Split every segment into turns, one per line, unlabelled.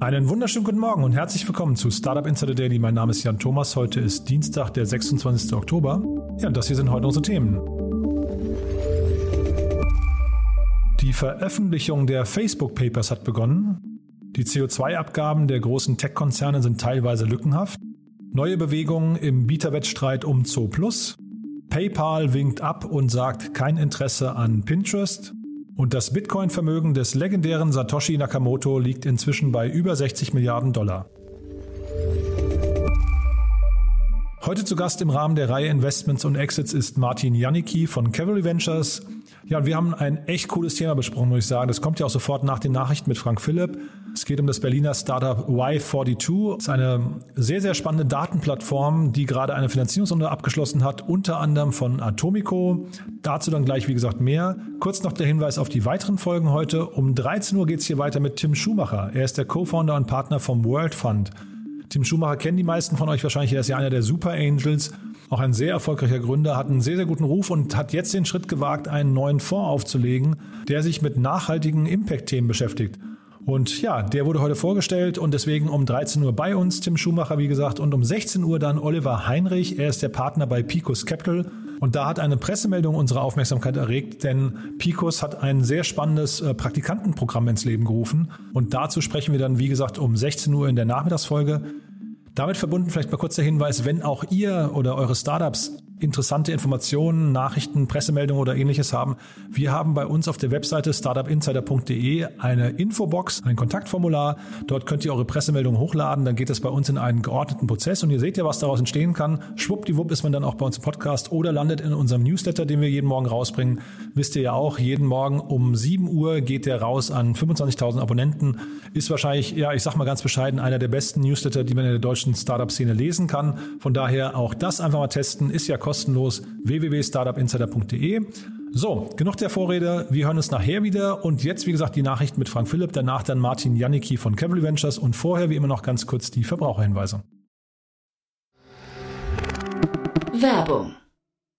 Einen wunderschönen guten Morgen und herzlich willkommen zu Startup Insider Daily. Mein Name ist Jan Thomas. Heute ist Dienstag, der 26. Oktober. Ja, und das hier sind heute unsere Themen. Die Veröffentlichung der Facebook Papers hat begonnen. Die CO2-Abgaben der großen Tech-Konzerne sind teilweise lückenhaft. Neue Bewegungen im Bieterwettstreit um Zo Plus. PayPal winkt ab und sagt kein Interesse an Pinterest. Und das Bitcoin-Vermögen des legendären Satoshi Nakamoto liegt inzwischen bei über 60 Milliarden Dollar. Heute zu Gast im Rahmen der Reihe Investments und Exits ist Martin Janicki von Cavalry Ventures. Ja, wir haben ein echt cooles Thema besprochen, muss ich sagen. Das kommt ja auch sofort nach den Nachrichten mit Frank Philipp. Es geht um das Berliner Startup Y42. Das ist eine sehr, sehr spannende Datenplattform, die gerade eine Finanzierungsrunde abgeschlossen hat, unter anderem von Atomico. Dazu dann gleich, wie gesagt, mehr. Kurz noch der Hinweis auf die weiteren Folgen heute. Um 13 Uhr geht es hier weiter mit Tim Schumacher. Er ist der Co-Founder und Partner vom World Fund. Tim Schumacher kennen die meisten von euch wahrscheinlich. Er ist ja einer der Super Angels. Auch ein sehr erfolgreicher Gründer, hat einen sehr, sehr guten Ruf und hat jetzt den Schritt gewagt, einen neuen Fonds aufzulegen, der sich mit nachhaltigen Impact-Themen beschäftigt. Und ja, der wurde heute vorgestellt und deswegen um 13 Uhr bei uns, Tim Schumacher, wie gesagt, und um 16 Uhr dann Oliver Heinrich. Er ist der Partner bei Picos Capital. Und da hat eine Pressemeldung unsere Aufmerksamkeit erregt, denn Picos hat ein sehr spannendes äh, Praktikantenprogramm ins Leben gerufen. Und dazu sprechen wir dann, wie gesagt, um 16 Uhr in der Nachmittagsfolge. Damit verbunden vielleicht mal kurz der Hinweis, wenn auch ihr oder eure Startups interessante Informationen, Nachrichten, Pressemeldungen oder ähnliches haben. Wir haben bei uns auf der Webseite startupinsider.de eine Infobox, ein Kontaktformular. Dort könnt ihr eure Pressemeldungen hochladen. Dann geht es bei uns in einen geordneten Prozess und ihr seht ja, was daraus entstehen kann. Schwuppdiwupp ist man dann auch bei uns im Podcast oder landet in unserem Newsletter, den wir jeden Morgen rausbringen. Wisst ihr ja auch, jeden Morgen um 7 Uhr geht der raus an 25.000 Abonnenten. Ist wahrscheinlich, ja, ich sag mal ganz bescheiden, einer der besten Newsletter, die man in der deutschen Startup-Szene lesen kann. Von daher auch das einfach mal testen. Ist ja kostenlos www.startupinsider.de. So, genug der Vorrede. Wir hören uns nachher wieder. Und jetzt, wie gesagt, die Nachricht mit Frank Philipp, danach dann Martin Janicki von Cavalry Ventures und vorher, wie immer, noch ganz kurz die Verbraucherhinweise.
Werbung.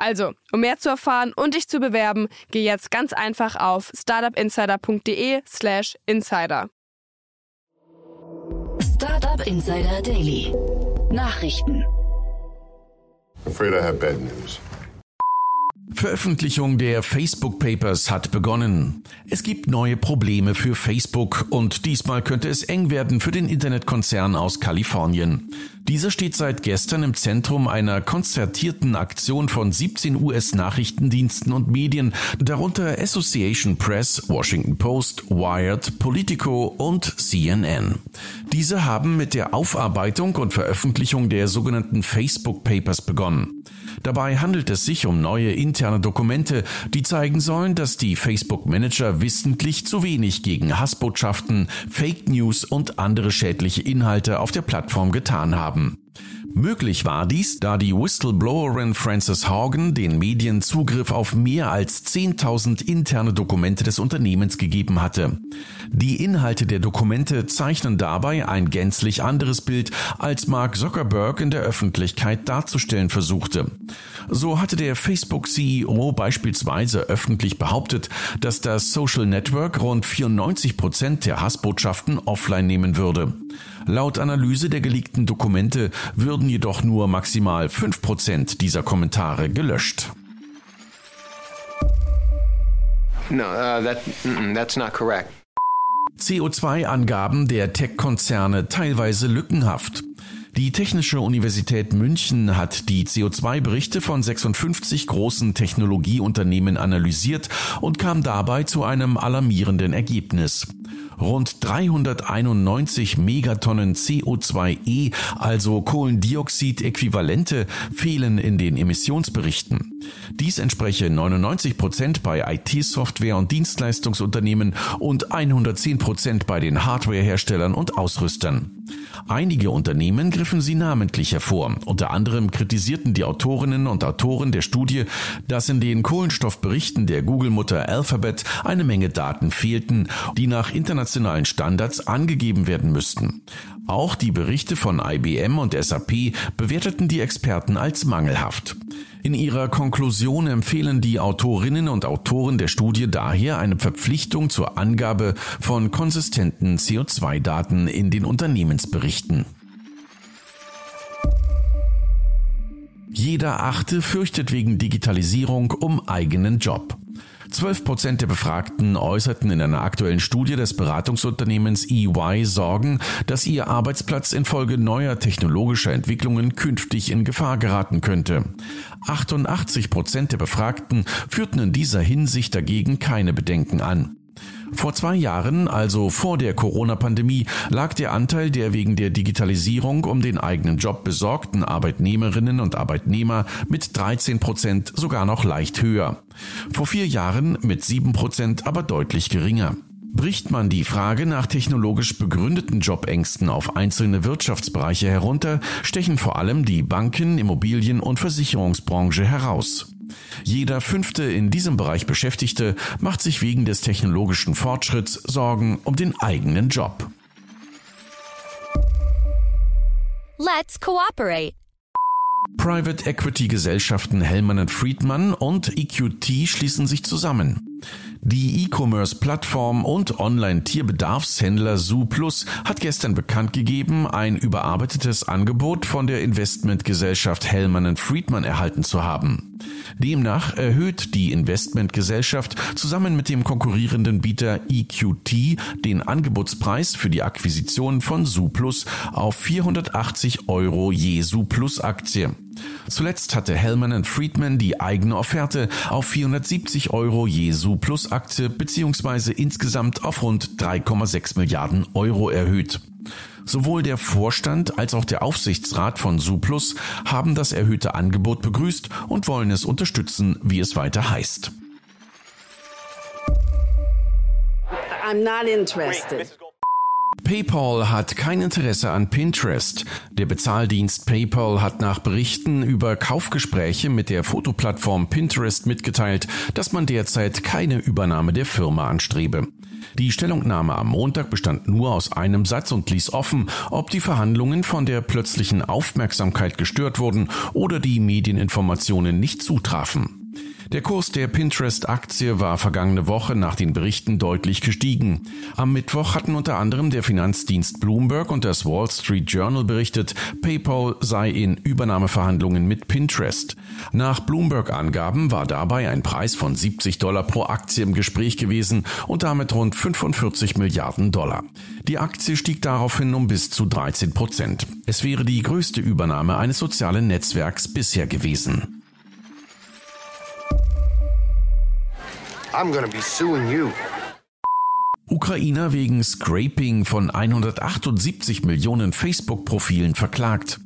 Also, um mehr zu erfahren und dich zu bewerben, geh jetzt ganz einfach auf startupinsider.de/slash insider.
Startup Insider Daily. Nachrichten.
Afraid I have bad news.
Veröffentlichung der Facebook Papers hat begonnen. Es gibt neue Probleme für Facebook und diesmal könnte es eng werden für den Internetkonzern aus Kalifornien. Dieser steht seit gestern im Zentrum einer konzertierten Aktion von 17 US-Nachrichtendiensten und Medien, darunter Association Press, Washington Post, Wired, Politico und CNN. Diese haben mit der Aufarbeitung und Veröffentlichung der sogenannten Facebook Papers begonnen. Dabei handelt es sich um neue interne Dokumente, die zeigen sollen, dass die Facebook-Manager wissentlich zu wenig gegen Hassbotschaften, Fake News und andere schädliche Inhalte auf der Plattform getan haben. Möglich war dies, da die Whistleblowerin Frances Haugen den Medien Zugriff auf mehr als 10.000 interne Dokumente des Unternehmens gegeben hatte. Die Inhalte der Dokumente zeichnen dabei ein gänzlich anderes Bild, als Mark Zuckerberg in der Öffentlichkeit darzustellen versuchte. So hatte der Facebook-CEO beispielsweise öffentlich behauptet, dass das Social Network rund 94 Prozent der Hassbotschaften offline nehmen würde. Laut Analyse der geleakten Dokumente würden jedoch nur maximal 5% dieser Kommentare gelöscht.
No, uh, that, that's not correct.
CO2-Angaben der Tech-Konzerne teilweise lückenhaft. Die Technische Universität München hat die CO2-Berichte von 56 großen Technologieunternehmen analysiert und kam dabei zu einem alarmierenden Ergebnis. Rund 391 Megatonnen CO2e, also Kohlendioxid-Äquivalente, fehlen in den Emissionsberichten. Dies entspreche 99 Prozent bei IT-Software- und Dienstleistungsunternehmen und 110 Prozent bei den Hardwareherstellern und Ausrüstern. Einige Unternehmen griffen sie namentlich hervor. Unter anderem kritisierten die Autorinnen und Autoren der Studie, dass in den Kohlenstoffberichten der Google-Mutter Alphabet eine Menge Daten fehlten, die nach internationalen Standards angegeben werden müssten. Auch die Berichte von IBM und SAP bewerteten die Experten als mangelhaft. In ihrer Konklusion empfehlen die Autorinnen und Autoren der Studie daher eine Verpflichtung zur Angabe von konsistenten CO2-Daten in den Unternehmensberichten. Jeder Achte fürchtet wegen Digitalisierung um eigenen Job. 12 Prozent der Befragten äußerten in einer aktuellen Studie des Beratungsunternehmens EY Sorgen, dass ihr Arbeitsplatz infolge neuer technologischer Entwicklungen künftig in Gefahr geraten könnte. 88 Prozent der Befragten führten in dieser Hinsicht dagegen keine Bedenken an. Vor zwei Jahren, also vor der Corona-Pandemie, lag der Anteil der wegen der Digitalisierung um den eigenen Job besorgten Arbeitnehmerinnen und Arbeitnehmer mit 13 Prozent sogar noch leicht höher. Vor vier Jahren mit sieben Prozent aber deutlich geringer. Bricht man die Frage nach technologisch begründeten Jobängsten auf einzelne Wirtschaftsbereiche herunter, stechen vor allem die Banken, Immobilien und Versicherungsbranche heraus. Jeder fünfte in diesem Bereich Beschäftigte macht sich wegen des technologischen Fortschritts Sorgen um den eigenen Job.
Let's cooperate.
Private Equity Gesellschaften Hellman Friedman und EQT schließen sich zusammen. Die E-Commerce-Plattform und Online-Tierbedarfshändler ZooPlus hat gestern bekannt gegeben, ein überarbeitetes Angebot von der Investmentgesellschaft Hellman Friedman erhalten zu haben. Demnach erhöht die Investmentgesellschaft zusammen mit dem konkurrierenden Bieter EQT den Angebotspreis für die Akquisition von ZooPlus auf 480 Euro je ZooPlus-Aktie. Zuletzt hatte Hellman Friedman die eigene Offerte auf 470 Euro je Plus Aktie bzw. insgesamt auf rund 3,6 Milliarden Euro erhöht. Sowohl der Vorstand als auch der Aufsichtsrat von Suplus haben das erhöhte Angebot begrüßt und wollen es unterstützen, wie es weiter heißt.
I'm not interested.
PayPal hat kein Interesse an Pinterest. Der Bezahldienst PayPal hat nach Berichten über Kaufgespräche mit der Fotoplattform Pinterest mitgeteilt, dass man derzeit keine Übernahme der Firma anstrebe. Die Stellungnahme am Montag bestand nur aus einem Satz und ließ offen, ob die Verhandlungen von der plötzlichen Aufmerksamkeit gestört wurden oder die Medieninformationen nicht zutrafen. Der Kurs der Pinterest-Aktie war vergangene Woche nach den Berichten deutlich gestiegen. Am Mittwoch hatten unter anderem der Finanzdienst Bloomberg und das Wall Street Journal berichtet, PayPal sei in Übernahmeverhandlungen mit Pinterest. Nach Bloomberg-Angaben war dabei ein Preis von 70 Dollar pro Aktie im Gespräch gewesen und damit rund 45 Milliarden Dollar. Die Aktie stieg daraufhin um bis zu 13 Prozent. Es wäre die größte Übernahme eines sozialen Netzwerks bisher gewesen.
I'm gonna be suing you.
Ukrainer wegen Scraping von 178 Millionen Facebook-Profilen verklagt.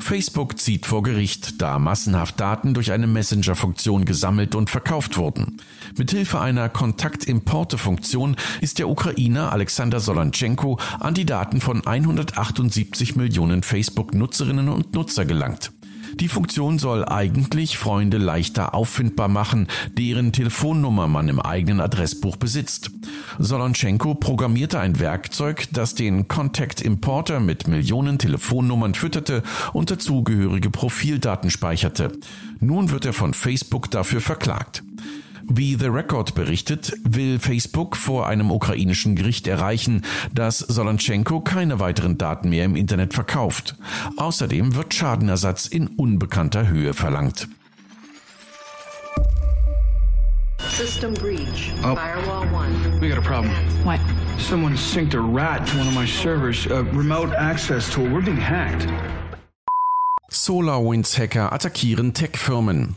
Facebook zieht vor Gericht, da massenhaft Daten durch eine Messenger-Funktion gesammelt und verkauft wurden. Mithilfe einer Kontaktimporte-Funktion ist der Ukrainer Alexander Solontschenko an die Daten von 178 Millionen Facebook-Nutzerinnen und Nutzer gelangt. Die Funktion soll eigentlich Freunde leichter auffindbar machen, deren Telefonnummer man im eigenen Adressbuch besitzt. Solontschenko programmierte ein Werkzeug, das den Contact Importer mit Millionen Telefonnummern fütterte und dazugehörige Profildaten speicherte. Nun wird er von Facebook dafür verklagt. Wie The Record berichtet, will Facebook vor einem ukrainischen Gericht erreichen, dass Solontschenko keine weiteren Daten mehr im Internet verkauft. Außerdem wird Schadenersatz in unbekannter Höhe verlangt.
System breach.
Oh.
Firewall 1.
We got a problem.
What?
Someone synced a rat to one of my servers. A remote access tool. We're being hacked.
SolarWinds-Hacker attackieren Tech-Firmen.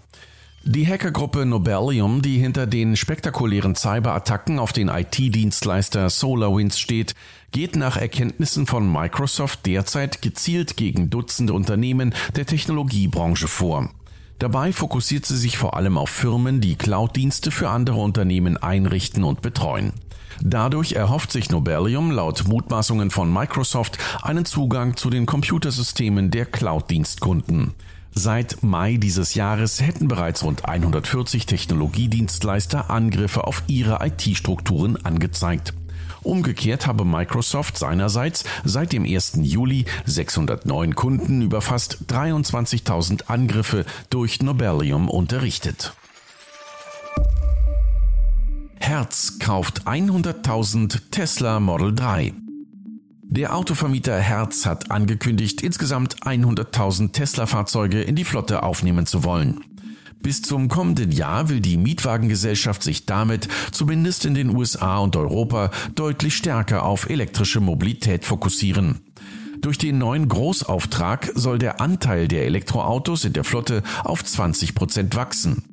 Die Hackergruppe Nobelium, die hinter den spektakulären Cyberattacken auf den IT-Dienstleister SolarWinds steht, geht nach Erkenntnissen von Microsoft derzeit gezielt gegen Dutzende Unternehmen der Technologiebranche vor. Dabei fokussiert sie sich vor allem auf Firmen, die Cloud-Dienste für andere Unternehmen einrichten und betreuen. Dadurch erhofft sich Nobelium laut Mutmaßungen von Microsoft einen Zugang zu den Computersystemen der Cloud-Dienstkunden. Seit Mai dieses Jahres hätten bereits rund 140 Technologiedienstleister Angriffe auf ihre IT-Strukturen angezeigt. Umgekehrt habe Microsoft seinerseits seit dem 1. Juli 609 Kunden über fast 23.000 Angriffe durch Nobelium unterrichtet. Herz kauft 100.000 Tesla Model 3. Der Autovermieter Herz hat angekündigt, insgesamt 100.000 Tesla-Fahrzeuge in die Flotte aufnehmen zu wollen. Bis zum kommenden Jahr will die Mietwagengesellschaft sich damit, zumindest in den USA und Europa, deutlich stärker auf elektrische Mobilität fokussieren. Durch den neuen Großauftrag soll der Anteil der Elektroautos in der Flotte auf 20 Prozent wachsen.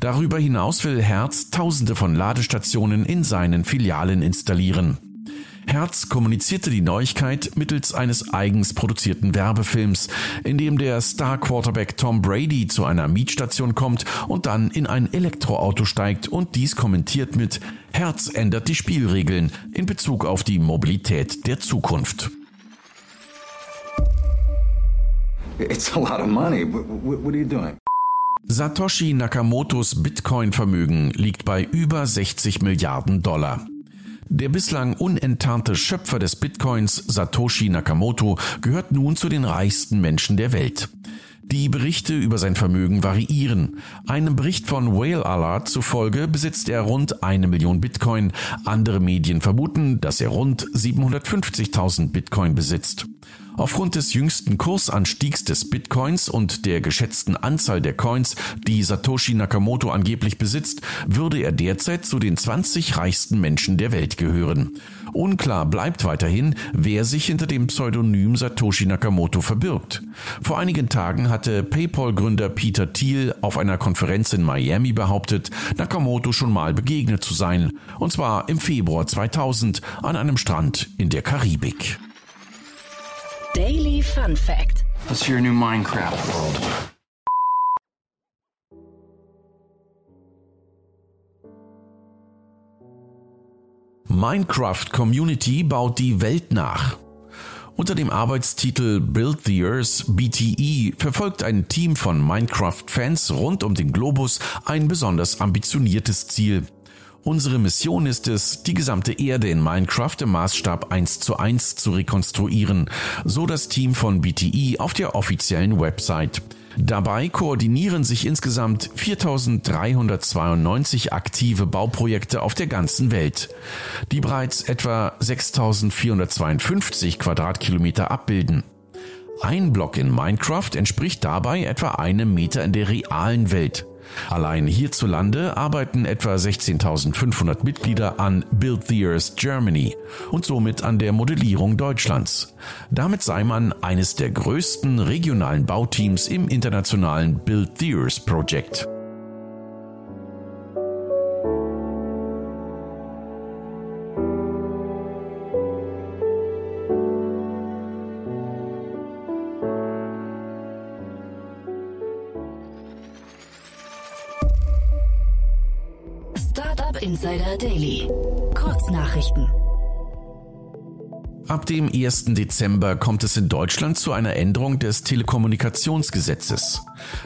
Darüber hinaus will Herz Tausende von Ladestationen in seinen Filialen installieren. Herz kommunizierte die Neuigkeit mittels eines eigens produzierten Werbefilms, in dem der Star-Quarterback Tom Brady zu einer Mietstation kommt und dann in ein Elektroauto steigt und dies kommentiert mit Herz ändert die Spielregeln in Bezug auf die Mobilität der Zukunft.
It's a lot of money. What, are you doing?
Satoshi Nakamotos Bitcoin-Vermögen liegt bei über 60 Milliarden Dollar. Der bislang unenttarnte Schöpfer des Bitcoins, Satoshi Nakamoto, gehört nun zu den reichsten Menschen der Welt. Die Berichte über sein Vermögen variieren. Einem Bericht von Whale Alert zufolge besitzt er rund eine Million Bitcoin. Andere Medien vermuten, dass er rund 750.000 Bitcoin besitzt. Aufgrund des jüngsten Kursanstiegs des Bitcoins und der geschätzten Anzahl der Coins, die Satoshi Nakamoto angeblich besitzt, würde er derzeit zu den 20 reichsten Menschen der Welt gehören. Unklar bleibt weiterhin, wer sich hinter dem Pseudonym Satoshi Nakamoto verbirgt. Vor einigen Tagen hatte PayPal-Gründer Peter Thiel auf einer Konferenz in Miami behauptet, Nakamoto schon mal begegnet zu sein, und zwar im Februar 2000 an einem Strand in der Karibik.
Daily Fun Fact.
Let's your new Minecraft world.
Minecraft Community baut die Welt nach. Unter dem Arbeitstitel Build the Earth BTE verfolgt ein Team von Minecraft-Fans rund um den Globus ein besonders ambitioniertes Ziel. Unsere Mission ist es, die gesamte Erde in Minecraft im Maßstab 1 zu 1 zu rekonstruieren, so das Team von BTE auf der offiziellen Website. Dabei koordinieren sich insgesamt 4392 aktive Bauprojekte auf der ganzen Welt, die bereits etwa 6452 Quadratkilometer abbilden. Ein Block in Minecraft entspricht dabei etwa einem Meter in der realen Welt. Allein hierzulande arbeiten etwa 16.500 Mitglieder an Build the Earth Germany und somit an der Modellierung Deutschlands. Damit sei man eines der größten regionalen Bauteams im internationalen Build the Earth Project.
Daily. Kurznachrichten.
Ab dem 1. Dezember kommt es in Deutschland zu einer Änderung des Telekommunikationsgesetzes.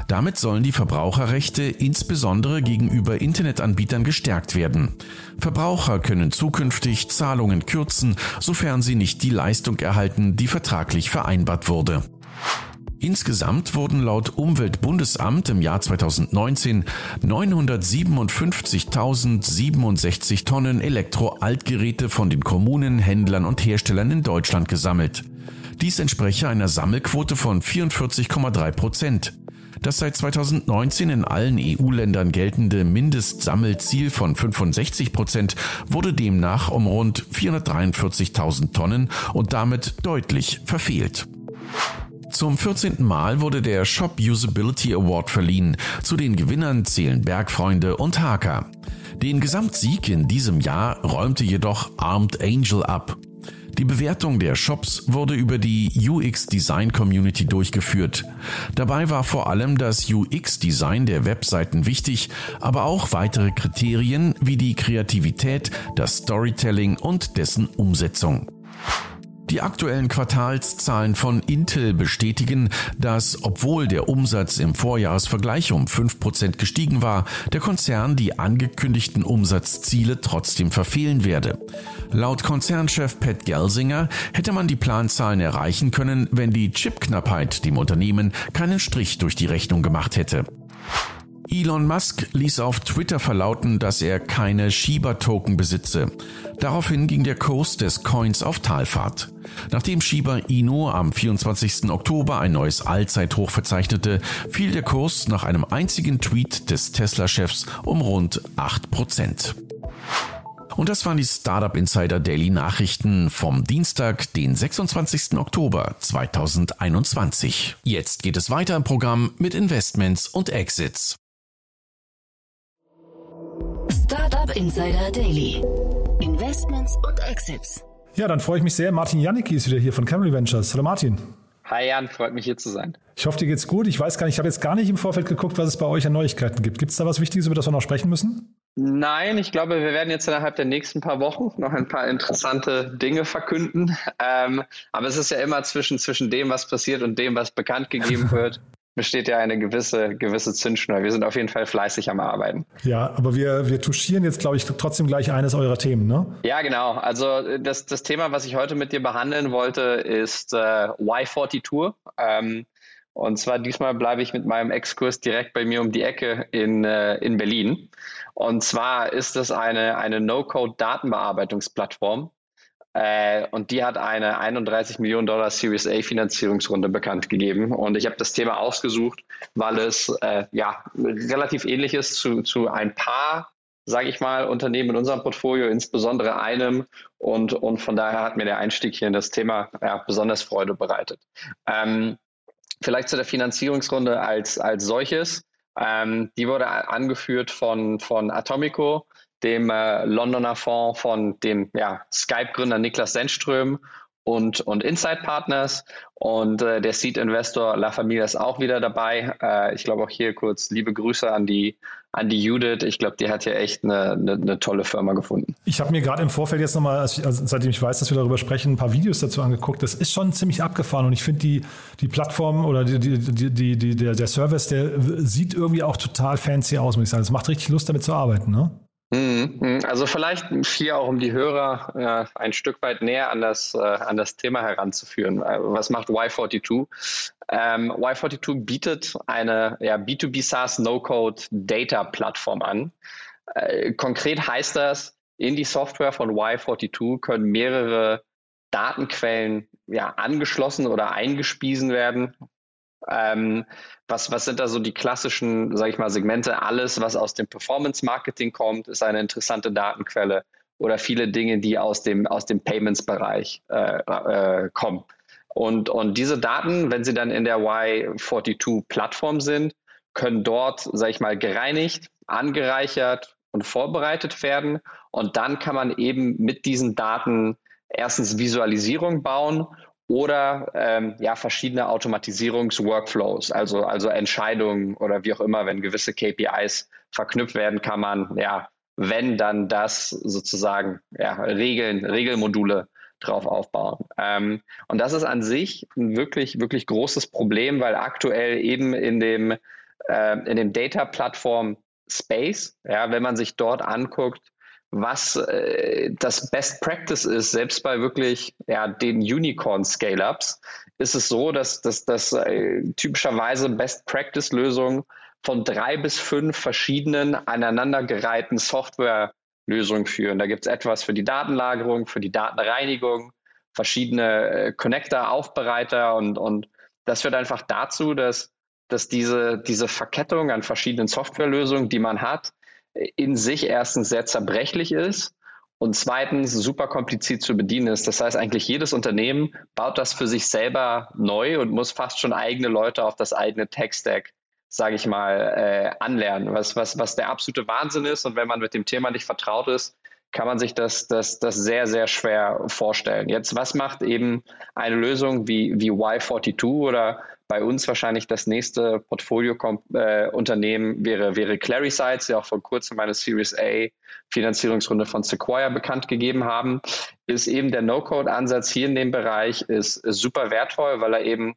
Damit sollen die Verbraucherrechte insbesondere gegenüber Internetanbietern gestärkt werden. Verbraucher können zukünftig Zahlungen kürzen, sofern sie nicht die Leistung erhalten, die vertraglich vereinbart wurde. Insgesamt wurden laut Umweltbundesamt im Jahr 2019 957.067 Tonnen Elektro-Altgeräte von den Kommunen, Händlern und Herstellern in Deutschland gesammelt. Dies entspreche einer Sammelquote von 44,3 Prozent. Das seit 2019 in allen EU-Ländern geltende Mindestsammelziel von 65 Prozent wurde demnach um rund 443.000 Tonnen und damit deutlich verfehlt. Zum 14. Mal wurde der Shop Usability Award verliehen. Zu den Gewinnern zählen Bergfreunde und Haker. Den Gesamtsieg in diesem Jahr räumte jedoch Armed Angel ab. Die Bewertung der Shops wurde über die UX Design Community durchgeführt. Dabei war vor allem das UX Design der Webseiten wichtig, aber auch weitere Kriterien wie die Kreativität, das Storytelling und dessen Umsetzung. Die aktuellen Quartalszahlen von Intel bestätigen, dass, obwohl der Umsatz im Vorjahresvergleich um 5% gestiegen war, der Konzern die angekündigten Umsatzziele trotzdem verfehlen werde. Laut Konzernchef Pat Gelsinger hätte man die Planzahlen erreichen können, wenn die Chipknappheit dem Unternehmen keinen Strich durch die Rechnung gemacht hätte. Elon Musk ließ auf Twitter verlauten, dass er keine Shiba-Token besitze. Daraufhin ging der Kurs des Coins auf Talfahrt. Nachdem Shiba Inu am 24. Oktober ein neues Allzeithoch verzeichnete, fiel der Kurs nach einem einzigen Tweet des Tesla-Chefs um rund 8%. Und das waren die Startup Insider Daily Nachrichten vom Dienstag, den 26. Oktober 2021. Jetzt geht es weiter im Programm mit Investments und Exits.
Startup Insider Daily. Investments und Exits.
Ja, dann freue ich mich sehr. Martin Janicki ist wieder hier von Camry Ventures. Hallo Martin.
Hi Jan, freut mich hier zu sein.
Ich hoffe, dir geht's gut. Ich weiß gar nicht, ich habe jetzt gar nicht im Vorfeld geguckt, was es bei euch an Neuigkeiten gibt. Gibt es da was Wichtiges, über das wir noch sprechen müssen?
Nein, ich glaube, wir werden jetzt innerhalb der nächsten paar Wochen noch ein paar interessante Dinge verkünden. Ähm, aber es ist ja immer zwischen, zwischen dem, was passiert und dem, was bekannt gegeben wird, besteht ja eine gewisse, gewisse Zündschnur. Wir sind auf jeden Fall fleißig am Arbeiten.
Ja, aber wir, wir touchieren jetzt, glaube ich, trotzdem gleich eines eurer Themen, ne?
Ja, genau. Also das, das Thema, was ich heute mit dir behandeln wollte, ist äh, Y40 Ähm, und zwar diesmal bleibe ich mit meinem Exkurs direkt bei mir um die Ecke in, äh, in Berlin. Und zwar ist es eine, eine No-Code-Datenbearbeitungsplattform, äh, und die hat eine 31 Millionen Dollar Series A Finanzierungsrunde bekannt gegeben. Und ich habe das Thema ausgesucht, weil es äh, ja relativ ähnlich ist zu, zu ein paar, sage ich mal, Unternehmen in unserem Portfolio, insbesondere einem. Und, und von daher hat mir der Einstieg hier in das Thema ja, besonders Freude bereitet. Ähm, vielleicht zu der Finanzierungsrunde als, als solches. Ähm, die wurde angeführt von, von Atomico dem äh, Londoner Fonds von dem ja, Skype-Gründer Niklas Sennström und, und Inside Partners. Und äh, der Seed-Investor La Familia ist auch wieder dabei. Äh, ich glaube auch hier kurz liebe Grüße an die, an die Judith. Ich glaube, die hat ja echt eine, eine, eine tolle Firma gefunden.
Ich habe mir gerade im Vorfeld jetzt nochmal, also seitdem ich weiß, dass wir darüber sprechen, ein paar Videos dazu angeguckt. Das ist schon ziemlich abgefahren und ich finde die, die Plattform oder die, die, die, die, der, der Service, der sieht irgendwie auch total fancy aus, muss ich sagen. Es macht richtig Lust, damit zu arbeiten, ne?
Mhm, mhm. Also vielleicht hier auch, um die Hörer äh, ein Stück weit näher an das, äh, an das Thema heranzuführen. Äh, was macht Y42? Ähm, Y42 bietet eine ja, B2B SaaS No-Code Data Plattform an. Äh, konkret heißt das, in die Software von Y42 können mehrere Datenquellen ja, angeschlossen oder eingespiesen werden, ähm, was, was sind da so die klassischen, sage ich mal, Segmente? Alles, was aus dem Performance-Marketing kommt, ist eine interessante Datenquelle oder viele Dinge, die aus dem, aus dem Payments-Bereich äh, äh, kommen. Und, und diese Daten, wenn sie dann in der Y42-Plattform sind, können dort, sage ich mal, gereinigt, angereichert und vorbereitet werden. Und dann kann man eben mit diesen Daten erstens Visualisierung bauen oder ähm, ja verschiedene Automatisierungsworkflows, also also Entscheidungen oder wie auch immer, wenn gewisse KPIs verknüpft werden, kann man ja wenn dann das sozusagen ja Regeln Regelmodule drauf aufbauen. Ähm, und das ist an sich ein wirklich wirklich großes Problem, weil aktuell eben in dem äh, in dem Data Plattform Space, ja, wenn man sich dort anguckt, was äh, das Best Practice ist, selbst bei wirklich ja, den Unicorn-Scale-Ups, ist es so, dass, dass, dass äh, typischerweise Best Practice-Lösungen von drei bis fünf verschiedenen aneinandergereihten Software-Lösungen führen. Da gibt es etwas für die Datenlagerung, für die Datenreinigung, verschiedene äh, Connector, Aufbereiter und, und das führt einfach dazu, dass dass diese, diese Verkettung an verschiedenen Softwarelösungen, die man hat, in sich erstens sehr zerbrechlich ist und zweitens super kompliziert zu bedienen ist. Das heißt, eigentlich jedes Unternehmen baut das für sich selber neu und muss fast schon eigene Leute auf das eigene Tech-Stack, sage ich mal, äh, anlernen, was, was, was der absolute Wahnsinn ist. Und wenn man mit dem Thema nicht vertraut ist, kann man sich das, das, das sehr, sehr schwer vorstellen. Jetzt, was macht eben eine Lösung wie, wie Y42 oder bei uns wahrscheinlich das nächste Portfolio-Unternehmen äh, wäre, wäre Clarisites, die auch vor kurzem eine Series A Finanzierungsrunde von Sequoia bekannt gegeben haben, ist eben der No-Code-Ansatz hier in dem Bereich ist, super wertvoll, weil er eben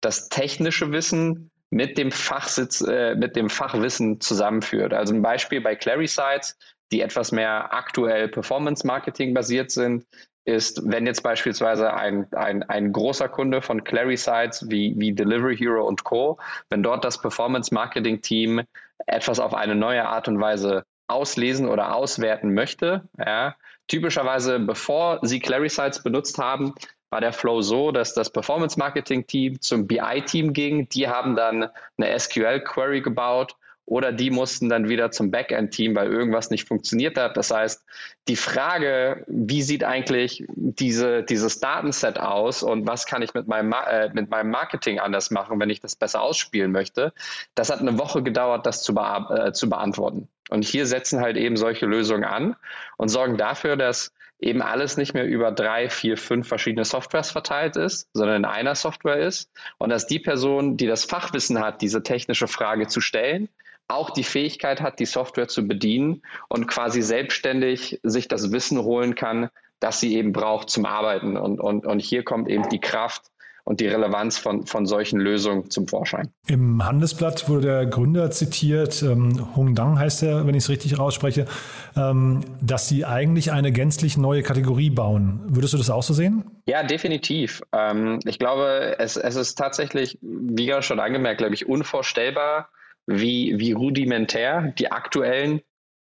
das technische Wissen mit dem Fachsitz, äh, mit dem Fachwissen zusammenführt. Also ein Beispiel bei Clarisites, die etwas mehr aktuell Performance Marketing basiert sind, ist, wenn jetzt beispielsweise ein, ein, ein großer Kunde von Clarisites wie, wie Delivery Hero und Co., wenn dort das Performance Marketing Team etwas auf eine neue Art und Weise auslesen oder auswerten möchte, ja, typischerweise bevor sie Clarisites benutzt haben, war der Flow so, dass das Performance Marketing Team zum BI Team ging. Die haben dann eine SQL Query gebaut oder die mussten dann wieder zum Backend-Team, weil irgendwas nicht funktioniert hat. Das heißt, die Frage, wie sieht eigentlich diese, dieses Datenset aus und was kann ich mit meinem, äh, mit meinem Marketing anders machen, wenn ich das besser ausspielen möchte, das hat eine Woche gedauert, das zu, äh, zu beantworten. Und hier setzen halt eben solche Lösungen an und sorgen dafür, dass eben alles nicht mehr über drei, vier, fünf verschiedene Softwares verteilt ist, sondern in einer Software ist und dass die Person, die das Fachwissen hat, diese technische Frage zu stellen, auch die Fähigkeit hat, die Software zu bedienen und quasi selbstständig sich das Wissen holen kann, das sie eben braucht zum Arbeiten. Und, und, und hier kommt eben die Kraft und die Relevanz von, von solchen Lösungen zum Vorschein.
Im Handelsblatt wurde der Gründer zitiert, ähm, Hung Dang heißt er, wenn ich es richtig ausspreche, ähm, dass sie eigentlich eine gänzlich neue Kategorie bauen. Würdest du das auch so sehen?
Ja, definitiv. Ähm, ich glaube, es, es ist tatsächlich, wie gerade schon angemerkt, glaube ich, unvorstellbar, wie, wie rudimentär die aktuellen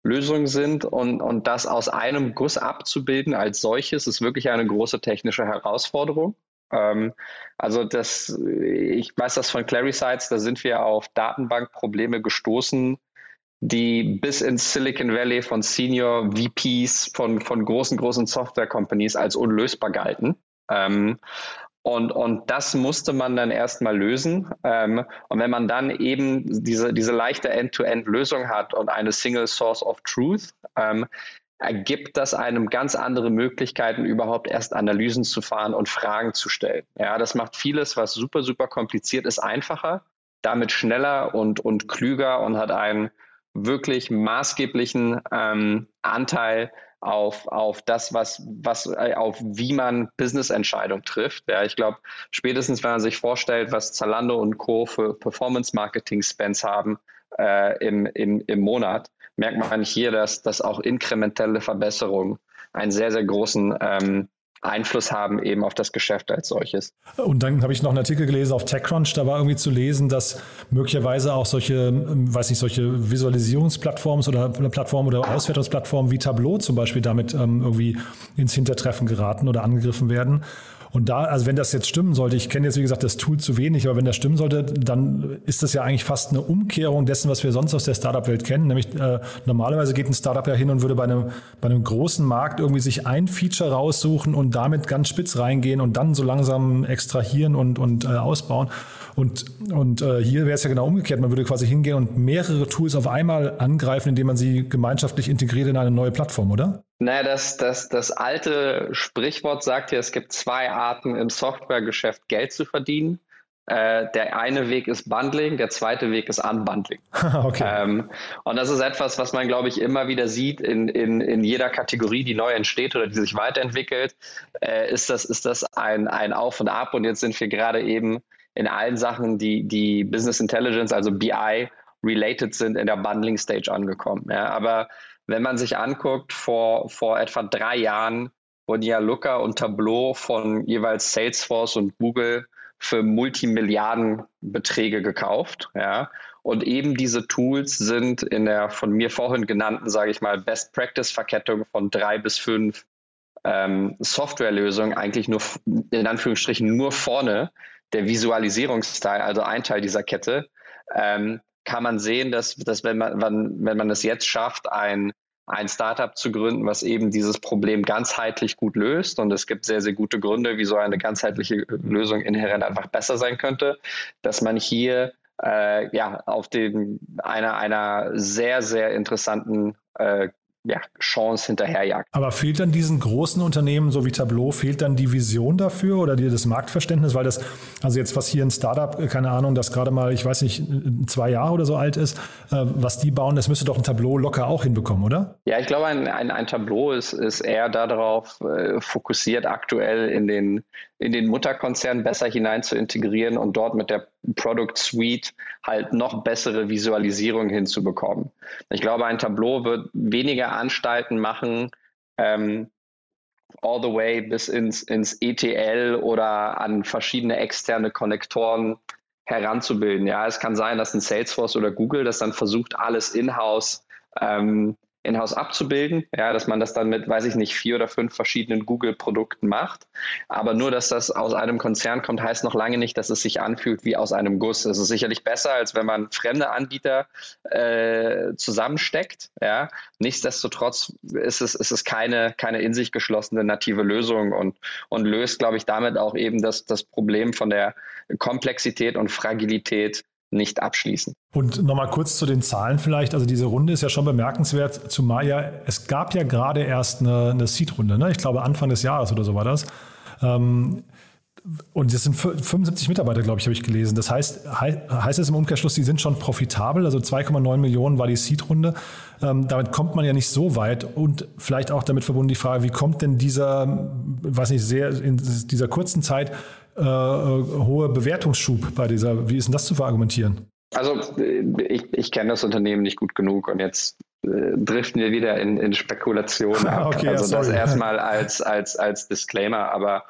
Lösungen sind und, und das aus einem Guss abzubilden als solches ist wirklich eine große technische Herausforderung. Ähm, also das, ich weiß das von Clarisites, da sind wir auf Datenbankprobleme gestoßen, die bis ins Silicon Valley von Senior VPs von, von großen, großen Software Companies als unlösbar galten. Ähm, und, und das musste man dann erstmal lösen. Ähm, und wenn man dann eben diese, diese leichte End-to-End-Lösung hat und eine Single Source of Truth, ähm, ergibt das einem ganz andere Möglichkeiten, überhaupt erst Analysen zu fahren und Fragen zu stellen. Ja, das macht vieles, was super, super kompliziert ist, einfacher, damit schneller und, und klüger und hat einen wirklich maßgeblichen ähm, Anteil auf, auf das, was, was, äh, auf wie man Business-Entscheidungen trifft. Ja, ich glaube, spätestens wenn man sich vorstellt, was Zalando und Co. für Performance-Marketing-Spends haben äh, im, im, im Monat, merkt man hier, dass, dass auch inkrementelle Verbesserungen einen sehr, sehr großen ähm, Einfluss haben eben auf das Geschäft als solches.
Und dann habe ich noch einen Artikel gelesen auf TechCrunch, da war irgendwie zu lesen, dass möglicherweise auch solche, ähm, weiß nicht, solche Visualisierungsplattformen oder Plattformen oder Auswertungsplattformen wie Tableau zum Beispiel damit ähm, irgendwie ins Hintertreffen geraten oder angegriffen werden. Und da, also wenn das jetzt stimmen sollte, ich kenne jetzt wie gesagt das Tool zu wenig, aber wenn das stimmen sollte, dann ist das ja eigentlich fast eine Umkehrung dessen, was wir sonst aus der Startup-Welt kennen. Nämlich äh, normalerweise geht ein Startup ja hin und würde bei einem, bei einem großen Markt irgendwie sich ein Feature raussuchen und damit ganz spitz reingehen und dann so langsam extrahieren und, und äh, ausbauen. Und, und äh, hier wäre es ja genau umgekehrt. Man würde quasi hingehen und mehrere Tools auf einmal angreifen, indem man sie gemeinschaftlich integriert in eine neue Plattform, oder?
Naja, das, das, das alte Sprichwort sagt ja, es gibt zwei Arten im Softwaregeschäft Geld zu verdienen. Äh, der eine Weg ist Bundling, der zweite Weg ist Unbundling. okay. Ähm, und das ist etwas, was man, glaube ich, immer wieder sieht in, in, in jeder Kategorie, die neu entsteht oder die sich weiterentwickelt. Äh, ist, das, ist das ein, ein Auf und Ab? Und jetzt sind wir gerade eben in allen Sachen, die, die Business Intelligence, also BI, related sind, in der Bundling Stage angekommen. Ja, aber wenn man sich anguckt, vor, vor etwa drei Jahren wurden ja Looker und Tableau von jeweils Salesforce und Google für Multimilliardenbeträge gekauft. Ja. Und eben diese Tools sind in der von mir vorhin genannten, sage ich mal, Best Practice-Verkettung von drei bis fünf ähm, Softwarelösungen eigentlich nur in Anführungsstrichen nur vorne der Visualisierungsteil, also ein Teil dieser Kette, ähm, kann man sehen, dass, dass wenn, man, wenn, wenn man es jetzt schafft, ein, ein Startup zu gründen, was eben dieses Problem ganzheitlich gut löst. Und es gibt sehr, sehr gute Gründe, wieso eine ganzheitliche Lösung inhärent einfach besser sein könnte, dass man hier äh, ja, auf den, einer, einer sehr, sehr interessanten äh, ja, Chance hinterherjagt.
Aber fehlt dann diesen großen Unternehmen, so wie Tableau, fehlt dann die Vision dafür oder die, das Marktverständnis? Weil das, also jetzt was hier ein Startup, äh, keine Ahnung, das gerade mal, ich weiß nicht, zwei Jahre oder so alt ist, äh, was die bauen, das müsste doch ein Tableau locker auch hinbekommen, oder?
Ja, ich glaube, ein, ein, ein Tableau ist, ist eher darauf äh, fokussiert, aktuell in den, in den Mutterkonzern besser hinein zu integrieren und dort mit der Product Suite halt noch bessere Visualisierung hinzubekommen. Ich glaube, ein Tableau wird weniger Anstalten machen, ähm, all the way bis ins, ins ETL oder an verschiedene externe Konnektoren heranzubilden. Ja, es kann sein, dass ein Salesforce oder Google das dann versucht, alles in-house ähm, in-house abzubilden, ja, dass man das dann mit, weiß ich nicht, vier oder fünf verschiedenen Google-Produkten macht. Aber nur, dass das aus einem Konzern kommt, heißt noch lange nicht, dass es sich anfühlt wie aus einem Guss. Es ist sicherlich besser, als wenn man fremde Anbieter äh, zusammensteckt. Ja. Nichtsdestotrotz ist es, ist es keine, keine in sich geschlossene native Lösung und, und löst, glaube ich, damit auch eben das, das Problem von der Komplexität und Fragilität nicht abschließen.
Und nochmal kurz zu den Zahlen vielleicht. Also diese Runde ist ja schon bemerkenswert, zumal ja, es gab ja gerade erst eine, eine Seed-Runde, ne? ich glaube Anfang des Jahres oder so war das. Ähm, und das sind 75 Mitarbeiter, glaube ich, habe ich gelesen. Das heißt, heißt es im Umkehrschluss, die sind schon profitabel. Also 2,9 Millionen war die Seed-Runde. Ähm, damit kommt man ja nicht so weit. Und vielleicht auch damit verbunden die Frage, wie kommt denn dieser, weiß nicht, sehr in dieser kurzen Zeit äh, hohe Bewertungsschub bei dieser, wie ist denn das zu verargumentieren?
Also ich, ich kenne das Unternehmen nicht gut genug und jetzt äh, driften wir wieder in, in Spekulationen ab. okay, also ja, das erstmal als, als, als Disclaimer, aber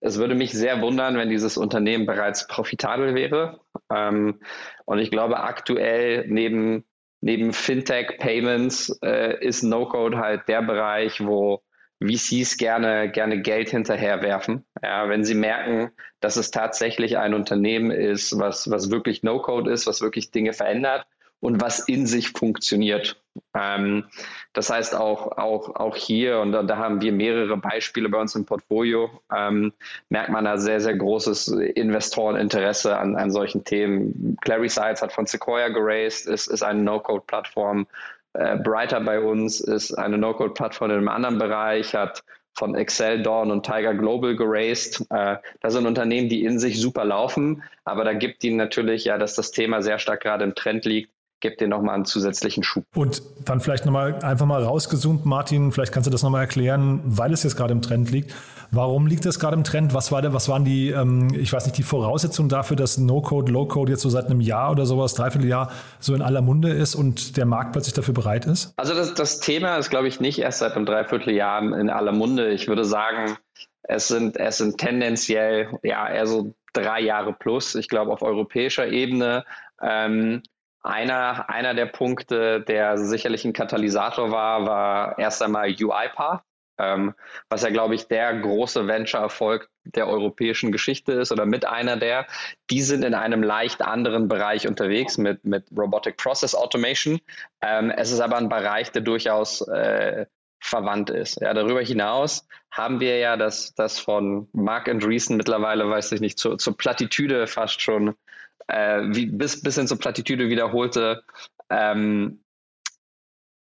es würde mich sehr wundern, wenn dieses Unternehmen bereits profitabel wäre. Ähm, und ich glaube, aktuell neben, neben Fintech Payments äh, ist No-Code halt der Bereich, wo VCs gerne, gerne Geld hinterherwerfen. Ja, wenn sie merken, dass es tatsächlich ein Unternehmen ist, was, was wirklich No-Code ist, was wirklich Dinge verändert und was in sich funktioniert. Ähm, das heißt auch, auch, auch hier, und da, da, haben wir mehrere Beispiele bei uns im Portfolio, ähm, merkt man da sehr, sehr großes Investoreninteresse an, an solchen Themen. Clarisites hat von Sequoia geraced, ist, ist eine No-Code-Plattform. Äh, Brighter bei uns ist eine No-Code-Plattform in einem anderen Bereich, hat von Excel, Dawn und Tiger Global geraced. Äh, das sind Unternehmen, die in sich super laufen, aber da gibt ihnen natürlich ja, dass das Thema sehr stark gerade im Trend liegt, gibt dir nochmal einen zusätzlichen Schub.
Und dann vielleicht nochmal einfach mal rausgezoomt, Martin, vielleicht kannst du das nochmal erklären, weil es jetzt gerade im Trend liegt. Warum liegt das gerade im Trend? Was, war der, was waren die, ähm, ich weiß nicht, die Voraussetzungen dafür, dass No-Code, Low-Code jetzt so seit einem Jahr oder sowas, dreiviertel Jahr so in aller Munde ist und der Markt plötzlich dafür bereit ist?
Also das, das Thema ist, glaube ich, nicht erst seit einem Dreivierteljahr in aller Munde. Ich würde sagen, es sind, es sind tendenziell ja eher so drei Jahre plus. Ich glaube, auf europäischer Ebene ähm, einer, einer der Punkte, der sicherlich ein Katalysator war, war erst einmal UiPath, ähm, was ja, glaube ich, der große Venture-Erfolg der europäischen Geschichte ist oder mit einer der. Die sind in einem leicht anderen Bereich unterwegs mit, mit Robotic Process Automation. Ähm, es ist aber ein Bereich, der durchaus äh, verwandt ist. Ja, darüber hinaus haben wir ja das, das von Mark Andreessen mittlerweile, weiß ich nicht, zur, zur Plattitüde fast schon äh, wie, bis, bis hin zur Plattitüde wiederholte ähm,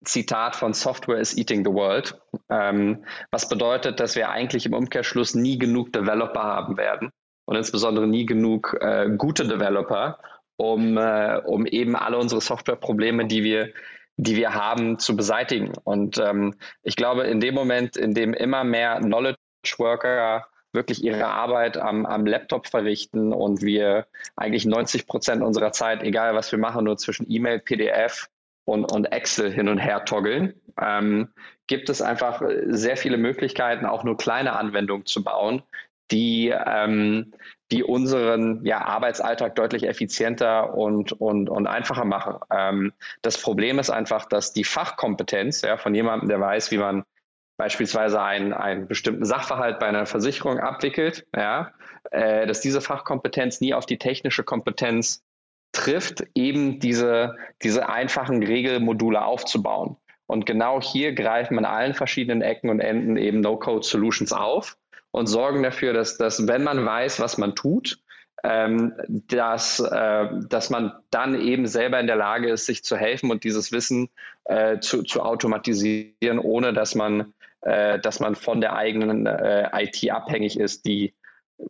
Zitat von Software is eating the world, ähm, was bedeutet, dass wir eigentlich im Umkehrschluss nie genug Developer haben werden und insbesondere nie genug äh, gute Developer, um, äh, um eben alle unsere Softwareprobleme, die wir die wir haben, zu beseitigen. Und ähm, ich glaube, in dem Moment, in dem immer mehr Knowledge Worker wirklich ihre Arbeit am, am Laptop verrichten und wir eigentlich 90 Prozent unserer Zeit, egal was wir machen, nur zwischen E-Mail, PDF und, und Excel hin und her toggeln, ähm, gibt es einfach sehr viele Möglichkeiten, auch nur kleine Anwendungen zu bauen, die, ähm, die unseren ja, Arbeitsalltag deutlich effizienter und, und, und einfacher machen. Ähm, das Problem ist einfach, dass die Fachkompetenz ja, von jemandem, der weiß, wie man beispielsweise einen, einen bestimmten Sachverhalt bei einer Versicherung abwickelt, ja, äh, dass diese Fachkompetenz nie auf die technische Kompetenz trifft, eben diese, diese einfachen Regelmodule aufzubauen. Und genau hier greifen an allen verschiedenen Ecken und Enden eben No-Code-Solutions auf und sorgen dafür, dass, dass wenn man weiß, was man tut, ähm, dass, äh, dass man dann eben selber in der Lage ist, sich zu helfen und dieses Wissen äh, zu, zu automatisieren, ohne dass man, äh, dass man von der eigenen äh, IT abhängig ist, die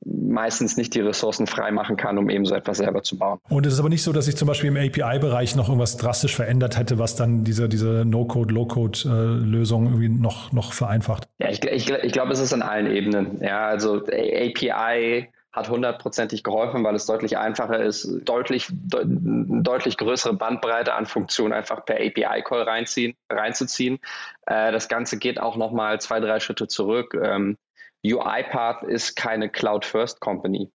meistens nicht die Ressourcen freimachen kann, um eben so etwas selber zu bauen.
Und es ist aber nicht so, dass sich zum Beispiel im API-Bereich noch irgendwas drastisch verändert hätte, was dann diese, diese No-Code, Low-Code-Lösung irgendwie noch, noch vereinfacht.
Ja, ich, ich, ich glaube, es ist an allen Ebenen. Ja, also API hat hundertprozentig geholfen, weil es deutlich einfacher ist, deutlich, de deutlich größere Bandbreite an Funktionen einfach per API-Call reinziehen, reinzuziehen. Äh, das Ganze geht auch nochmal zwei, drei Schritte zurück. Ähm, UiPath ist keine Cloud-First-Company.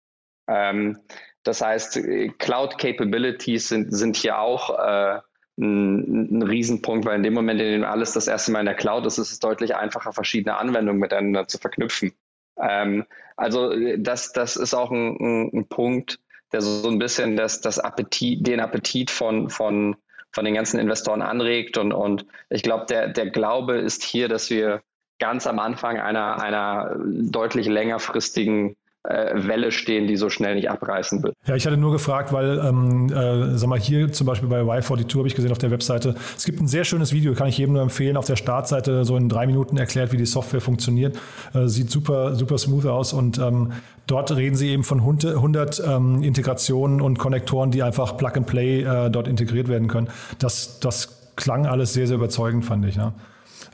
Ähm, das heißt, Cloud-Capabilities sind, sind hier auch äh, ein, ein Riesenpunkt, weil in dem Moment, in dem alles das erste Mal in der Cloud ist, ist es deutlich einfacher, verschiedene Anwendungen miteinander zu verknüpfen. Ähm, also das, das ist auch ein, ein, ein, Punkt, der so ein bisschen das, das Appetit, den Appetit von, von, von den ganzen Investoren anregt. Und, und ich glaube, der, der Glaube ist hier, dass wir ganz am Anfang einer, einer deutlich längerfristigen äh, Welle stehen, die so schnell nicht abreißen wird.
Ja, ich hatte nur gefragt, weil, ähm, äh, sag mal, hier zum Beispiel bei Y42 habe ich gesehen auf der Webseite, es gibt ein sehr schönes Video, kann ich jedem nur empfehlen, auf der Startseite so in drei Minuten erklärt, wie die Software funktioniert. Äh, sieht super, super smooth aus und ähm, dort reden sie eben von 100 ähm, Integrationen und Konnektoren, die einfach Plug and Play äh, dort integriert werden können. Das, das klang alles sehr, sehr überzeugend, fand ich. Ja.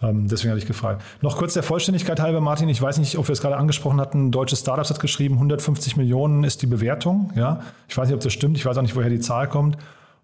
Ähm, deswegen hatte ich gefragt. Noch kurz der Vollständigkeit halber, Martin, ich weiß nicht, ob wir es gerade angesprochen hatten, deutsche Startups hat geschrieben, 150 Millionen ist die Bewertung. Ja? Ich weiß nicht, ob das stimmt, ich weiß auch nicht, woher die Zahl kommt.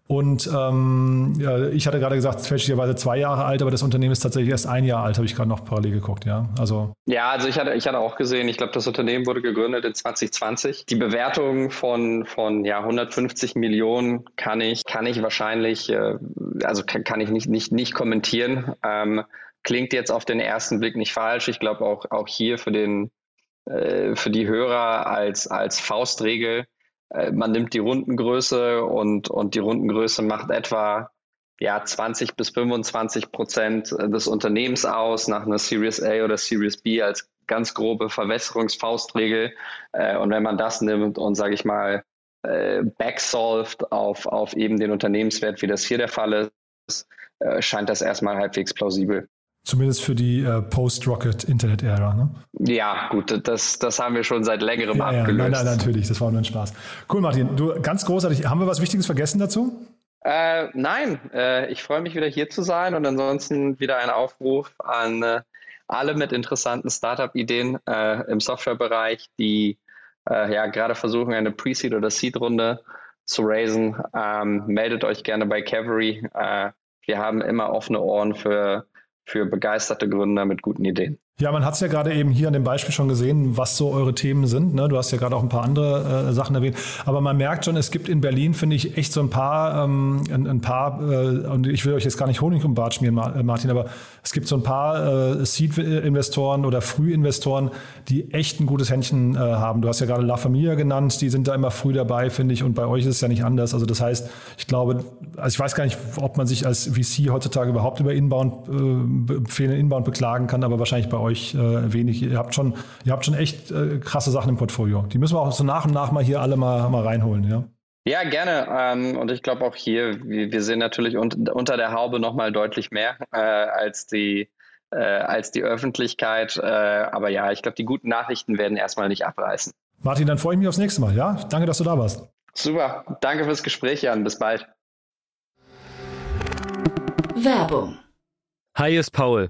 Und ähm, ja, ich hatte gerade gesagt, fälschlicherweise zwei Jahre alt, aber das Unternehmen ist tatsächlich erst ein Jahr alt, habe ich gerade noch parallel geguckt, ja. Also
ja, also ich hatte, ich hatte auch gesehen, ich glaube, das Unternehmen wurde gegründet in 2020. Die Bewertung von, von ja, 150 Millionen kann ich, kann ich wahrscheinlich, äh, also kann, kann ich nicht, nicht, nicht kommentieren. Ähm, Klingt jetzt auf den ersten Blick nicht falsch. Ich glaube auch, auch hier für den, äh, für die Hörer als, als Faustregel, äh, man nimmt die Rundengröße und, und die Rundengröße macht etwa ja, 20 bis 25 Prozent des Unternehmens aus nach einer Series A oder Series B als ganz grobe Verwässerungsfaustregel. Äh, und wenn man das nimmt und, sage ich mal, äh, backsolved auf, auf eben den Unternehmenswert, wie das hier der Fall ist, äh, scheint das erstmal halbwegs plausibel.
Zumindest für die äh, Post-Rocket-Internet-Ära. Ne?
Ja, gut, das, das haben wir schon seit längerem ja, abgelöst.
Ja, nein, nein, natürlich, das war nur ein Spaß. Cool, Martin. Du, ganz großartig. Haben wir was Wichtiges vergessen dazu?
Äh, nein, äh, ich freue mich wieder hier zu sein und ansonsten wieder ein Aufruf an äh, alle mit interessanten Startup-Ideen äh, im Softwarebereich, die äh, ja gerade versuchen, eine Pre-Seed- oder Seed-Runde zu raisen. Ähm, meldet euch gerne bei Cavalry. wir haben immer offene Ohren für für begeisterte Gründer mit guten Ideen.
Ja, man hat es ja gerade eben hier an dem Beispiel schon gesehen, was so eure Themen sind. Ne? Du hast ja gerade auch ein paar andere äh, Sachen erwähnt. Aber man merkt schon, es gibt in Berlin, finde ich, echt so ein paar, ähm, ein, ein, paar, äh, und ich will euch jetzt gar nicht Honig um Bart schmieren, äh, Martin, aber es gibt so ein paar äh, Seed-Investoren oder Frühinvestoren, die echt ein gutes Händchen äh, haben. Du hast ja gerade La Familia genannt, die sind da immer früh dabei, finde ich, und bei euch ist es ja nicht anders. Also das heißt, ich glaube, also ich weiß gar nicht, ob man sich als VC heutzutage überhaupt über Inbound, äh, fehlenden Inbound beklagen kann, aber wahrscheinlich bei euch äh, wenig. Ihr habt schon, ihr habt schon echt äh, krasse Sachen im Portfolio. Die müssen wir auch so nach und nach mal hier alle mal, mal reinholen, ja.
Ja, gerne. Ähm, und ich glaube auch hier, wir, wir sehen natürlich un unter der Haube nochmal deutlich mehr äh, als die äh, als die Öffentlichkeit. Äh, aber ja, ich glaube, die guten Nachrichten werden erstmal nicht abreißen.
Martin, dann freue ich mich aufs nächste Mal. Ja, danke, dass du da warst.
Super. Danke fürs Gespräch, Jan. Bis bald.
Werbung.
Hi, ist Paul.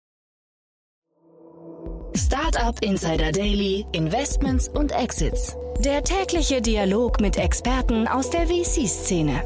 Startup Insider Daily, Investments und Exits. Der tägliche Dialog mit Experten aus der VC-Szene.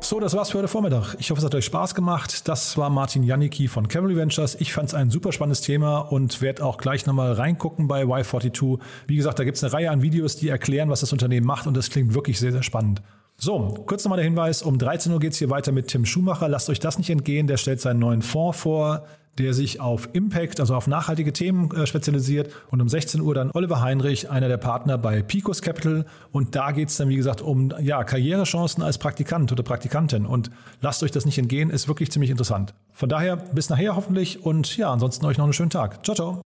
So, das war's für heute Vormittag. Ich hoffe, es hat euch Spaß gemacht. Das war Martin Janicki von Cavalry Ventures. Ich fand es ein super spannendes Thema und werde auch gleich nochmal reingucken bei Y42. Wie gesagt, da gibt es eine Reihe an Videos, die erklären, was das Unternehmen macht und das klingt wirklich sehr, sehr spannend. So, kurz nochmal der Hinweis, um 13 Uhr geht es hier weiter mit Tim Schumacher. Lasst euch das nicht entgehen, der stellt seinen neuen Fonds vor, der sich auf Impact, also auf nachhaltige Themen äh, spezialisiert. Und um 16 Uhr dann Oliver Heinrich, einer der Partner bei Picos Capital. Und da geht es dann, wie gesagt, um ja, Karrierechancen als Praktikant oder Praktikantin. Und lasst euch das nicht entgehen, ist wirklich ziemlich interessant. Von daher bis nachher hoffentlich und ja, ansonsten euch noch einen schönen Tag. Ciao, ciao.